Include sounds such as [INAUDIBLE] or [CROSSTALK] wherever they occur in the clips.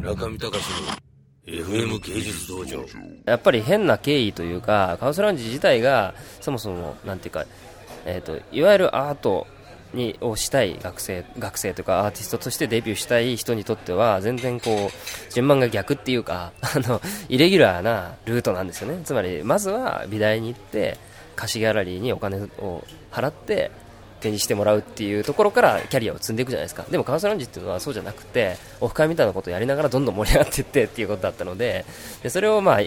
中見隆の FM 芸術道場。やっぱり変な経緯というかカオスラウンジ自体がそもそもなんていうか、えー、といわゆるアートにをしたい学生学生とかアーティストとしてデビューしたい人にとっては全然こう順番が逆っていうか [LAUGHS] あのイレギュラーなルートなんですよね。つまりまずは美大に行って貸しギャラリーにお金を払って展示してもらうっていうところからキャリアを積んでいくじゃないですか。でもカウンスラウンジっていうのはそうじゃなくてオフ会みたいなことをやりながらどんどん盛り上がっていってっていうことだったのででそれをまあ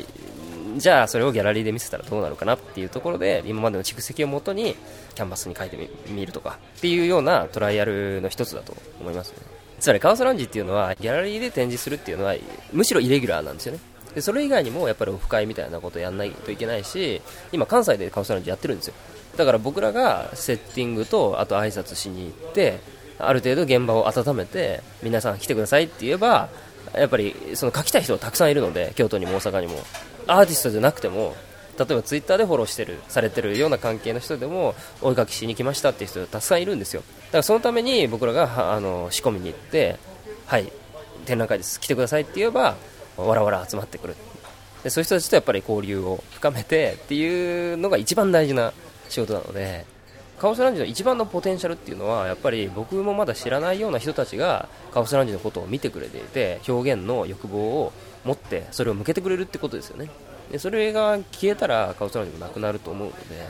じゃあそれをギャラリーで見せたらどうなるかなっていうところで今までの蓄積をもとにキャンバスに書いてみるとかっていうようなトライアルの一つだと思いますね。つまりカウンスラウンジっていうのはギャラリーで展示するっていうのはむしろイレギュラーなんですよね。でそれ以外にもやっぱりオフ会みたいなことやらないといけないし今関西でカウンスラウンジやってるんですよ。だから僕らがセッティングとあと挨拶しに行ってある程度現場を温めて皆さん来てくださいって言えばやっぱりその書きたい人がたくさんいるので京都にも大阪にも。アーティストじゃなくても例えばツイッターでフォローしてるされてるような関係の人でもお絵かきしに来ましたっていう人がたくさんいるんですよ。だからそのために僕らがあの仕込みに行ってはい展覧会です。来てくださいって言えばわらわら集まってくる。でそういう人たちとやっぱり交流を深めてっていうのが一番大事な仕事なのでカオスランジの一番のポテンシャルっていうのはやっぱり僕もまだ知らないような人たちがカオスランジのことを見てくれていて表現の欲望を持ってそれを向けてくれるってことですよね。でそれが消えたらカオスランジもなくなると思うので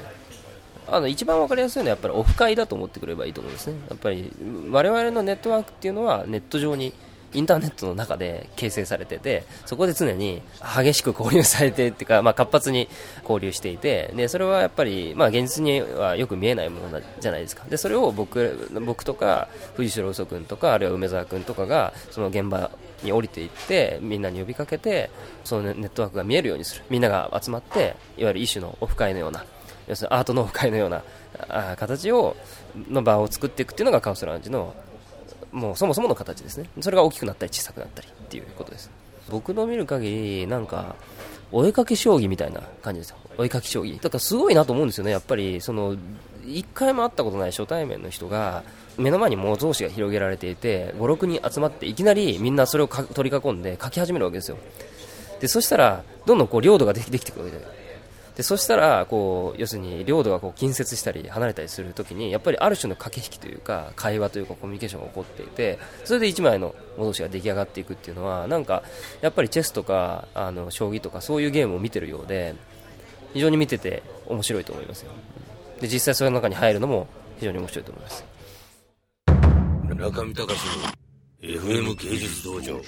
あの一番分かりやすいのはやっぱりオフ会だと思ってくればいいと思うんですね。やっぱり我々のネットワークっていうのはネット上にインターネットの中で形成されててそこで常に激しく交流されてっていうか、まあ、活発に交流していてでそれはやっぱり、まあ、現実にはよく見えないものじゃないですか。でそれを僕僕とか藤代嘘君とかあるいは梅沢君とかがその現場に降りていってみんなに呼びかけてそのネットワークが見えるようにする。みんなが集まっていわゆる一種のオフ会のような要するにアートのオフ会のような形をの場を作っていくっていうのがカウンスラウンジのもうそもそもの形ですね。それが大きくなったり小さくなったりっていうことです。僕の見る限りなんかお絵かき将棋みたいな感じですよ。お絵かき将棋。だからすごいなと思うんですよね。やっぱりその1回も会ったことない初対面の人が目の前に模造紙が広げられていて56人集まっていきなりみんなそれを取り囲んで書き始めるわけですよ。でそしたらどんどんこう領土ができてくるわけででそしたらこう要するに領土がこう近接したり離れたりするときにやっぱりある種の駆け引きというか会話というかコミュニケーションが起こっていてそれで1枚の戻しが出来上がっていくっていうのはなんかやっぱりチェスとかあの将棋とかそういうゲームを見てるようで非常に見てて面白いと思いますよ。で実際その中に入るのも非常に面白いと思います。中見隆の FM 芸術道場。